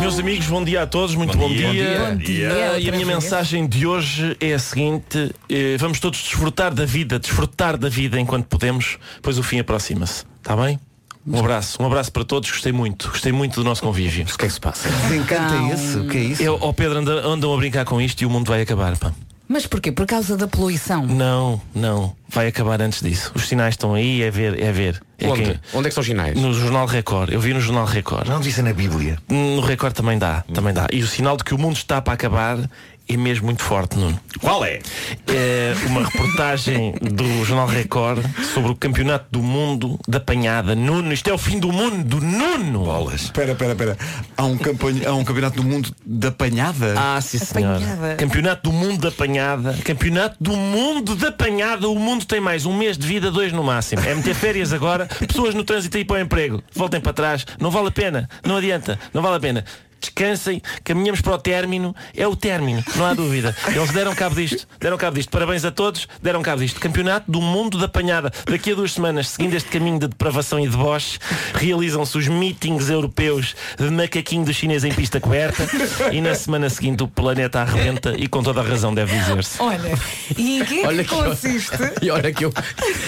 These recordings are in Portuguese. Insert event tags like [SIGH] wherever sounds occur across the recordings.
Meus amigos, bom dia a todos, muito bom, dia. Bom dia. E a minha mensagem de hoje é a seguinte: eh, vamos todos desfrutar da vida, desfrutar da vida enquanto podemos, pois o fim aproxima-se. Está bem? Um abraço, um abraço para todos, gostei muito, gostei muito do nosso convívio. O que é que se passa? Desencanta é esse? O que é isso? Eu, ó Pedro, anda- andam a brincar com isto e o mundo vai acabar, pá. Mas porquê? Por causa da poluição? Não, não, vai acabar antes disso. Os sinais estão aí, é ver, é ver. É Onde? quem- Onde é que são os sinais? No Jornal Record, eu vi no Jornal Record. Não disse na Bíblia. No Record também dá, também dá. E o sinal de que o mundo está para acabar é mesmo muito forte, Nuno. Qual é? É uma reportagem do Jornal Record sobre o campeonato do mundo da panhada. Nuno, isto é o fim do mundo, Nuno! Bolas. Espera, espera, espera. Há um, campanha, há um campeonato do mundo da panhada? Ah, sim senhor. Apanhada. Campeonato do mundo da panhada. Campeonato do mundo da panhada. O mundo tem mais um mês de vida, dois no máximo. É meter férias agora. Pessoas no trânsito aí para o emprego. Voltem para trás. Não vale a pena. Não adianta. Não vale a pena. Descansem, caminhamos para o término. É o término, não há dúvida. Eles deram cabo disto. Deram cabo disto. Parabéns a todos. Deram cabo disto. Campeonato do mundo da panhada. Daqui a duas semanas, seguindo este caminho de depravação e deboche, realizam-se os meetings europeus de macaquinho do chinês em pista coberta. E na semana seguinte o planeta arrebenta e com toda a razão deve dizer-se. Olha, e em que é Olha que que- consiste? [LAUGHS] E olha que eu,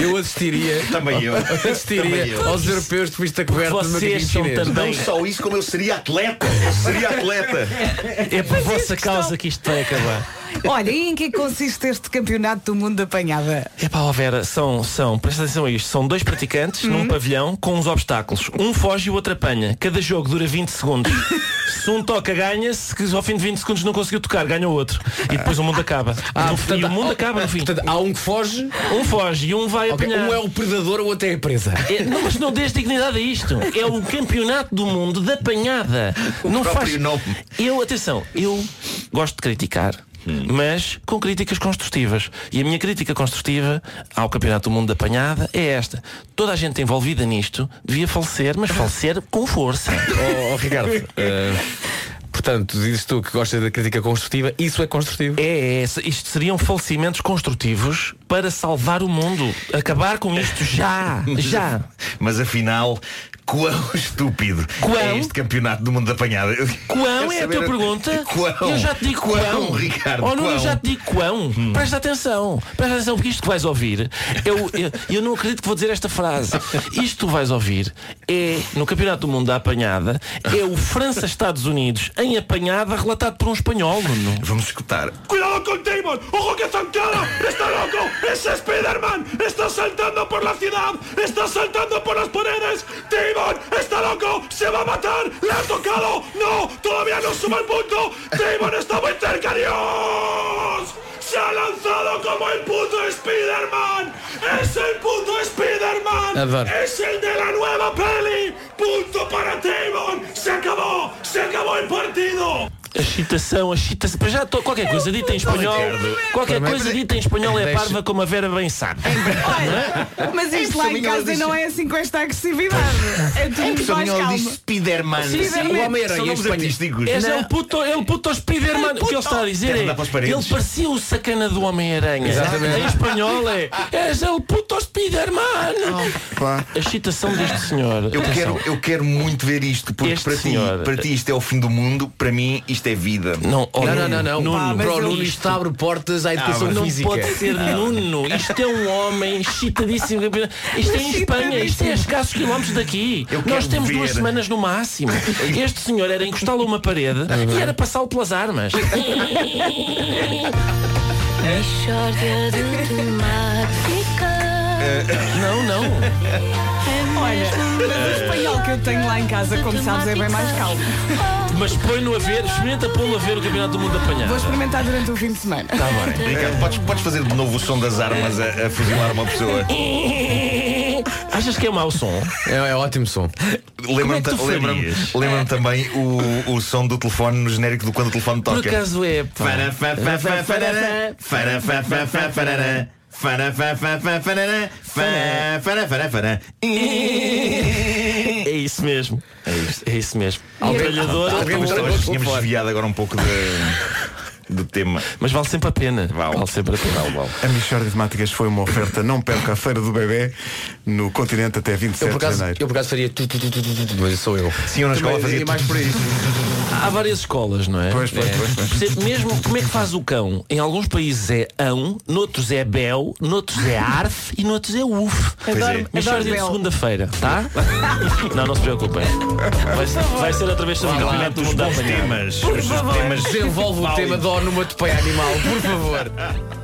eu assistiria, Também eu. assistiria Também eu. aos europeus de vista coberta de Vocês macaquinho são chinês. também- Não só isso, como eu seria atleta. Seria atleta. É por vossa causa que isto vai acabar. Olha, e em que é que consiste este campeonato do mundo da panhada? Epá, ó Vera, são, são, presta atenção a isto, são dois praticantes num pavilhão com uns obstáculos. Um foge e o outro apanha. Cada jogo dura 20 segundos. [LAUGHS] Se um toca, ganha-se, que ao fim de 20 segundos não conseguiu tocar, ganha o outro. E depois o mundo acaba. Ah, No- portanto, e o mundo há- acaba no fim. Portanto, há um que foge, Um foge e um vai ok, apanhar. um é o predador, o outro é a presa. É, não, mas não dês dignidade a isto. É o campeonato do mundo da panhada. não próprio faz. nome. Eu, atenção, eu gosto de criticar. Mas com críticas construtivas. E a minha crítica construtiva ao Campeonato do Mundo da Panhada é esta. Toda a gente envolvida nisto devia falecer, mas falecer com força. [LAUGHS] Oh, oh, Ricardo, eh, portanto, dizes tu que gostas da crítica construtiva, isso é construtivo. É, é, isto seriam falecimentos construtivos para salvar o mundo. Acabar com isto já. [LAUGHS] Já. Mas afinal, quão [LAUGHS] estúpido Quão? é este campeonato do mundo da panhada? Eu [LAUGHS] Quão é a tua pergunta? Quão? Eu já te digo quão. Quão, Ricardo, Oh, não, eu quão? Hum. já te digo quão. Presta atenção. Presta atenção, porque isto que vais ouvir, eu, eu, eu não acredito que vou dizer esta frase. Isto que tu vais ouvir é, no Campeonato do Mundo da Apanhada, é o França-Estados Unidos em apanhada relatado por um espanhol, Nuno. Vamos escutar. ¡Cuidado con Damon! ¡Ojo que zancada! ¡Está loco! ¡Es Spider-Man! ¡Está saltando por la ciudad! ¡Está saltando por las paredes! ¡Damon! ¡Está loco! ¡Se va a matar! ¡Le ha tocado! ¡No! ¡Todavía no suma el punto! ¡Damon está muy cerca! ¡Dios! ¡Se ha lanzado como el puto Spider-Man! ¡Es el puto Spider-Man! ¡Es el de la nueva peli! ¡Punto para Damon! ¡Se acabó! ¡Se acabó el partido! A excitação, a excitação. Para já, qualquer coisa dita em espanhol, qualquer coisa dita em espanhol é parva como a Vera bem sabe. Olha, mas isto lá em casa não é assim com esta agressividade. É tudo muito Só mais ela calma. diz Spider-Man. O Homem-Aranha em é o puto, é o puto Spiderman. O que ele está a dizer é. Ele parecia o sacana do Homem-Aranha. Exatamente. Em espanhol é. És o puto Spiderman. Pá. A excitação deste senhor. Eu quero, eu quero muito ver isto, porque para ti, para ti isto é o fim do mundo, para mim isto é vida. Não, oh, Não, não, não, não. Nuno, Para o isto- Nuno isto abre portas à educação não física. pode ser Nuno. Isto é um homem excitadíssimo. Isto é em Espanha. Isto é a escassos quilómetros daqui. Eu Nós quero temos ver. duas semanas no máximo. [LAUGHS] Este senhor era encostá-lo a uma parede e era passá-lo pelas armas. Mishória de temáticas. Não, não. É Olha, mesmo mas o espanhol que eu tenho lá em casa, como sabes, é bem mais calmo. Mas põe-no a ver, experimenta pô-lo a ver o Campeonato do Mundo apanhado. Vou experimentar durante o fim de semana. Está bem. Ricardo, podes, podes fazer de novo o som das armas a, a fuzilar uma pessoa? Achas que é mau som? É, é ótimo som. Lembra-me é lembra lembra também o, o som do telefone no genérico do quando o telefone Por toca. acaso é. pá. Isso mesmo. É isso, é isso mesmo. Algalhadora, alguém vou tínhamos fora. desviado agora um pouco de- do tema. mas vale sempre a pena. Vale. sempre a pena. Vale, vale. A Michórdia de Temáticas foi uma oferta não perca a Feira do Bebê no continente até 27 Eu por de acaso, janeiro. eu por acaso faria tu, tu, tu, tu, tu, tu, mas sou eu. Sim, eu na escola fazia mais por aí. Há várias escolas, não é? Pois, pois, pois, pois. Mesmo como é que faz o cão? Em alguns países é ão, noutros é bel, noutros é arf e noutros é uf. Adoro, Mas adoro de Bel. segunda-feira, tá? [LAUGHS] não, não se preocupem. Vai, vai ser outra vez sobre o campeonato do Os mundo da apanhada. temas. Os temas Desenvolve o tema do numa de pai animal, por favor. [LAUGHS]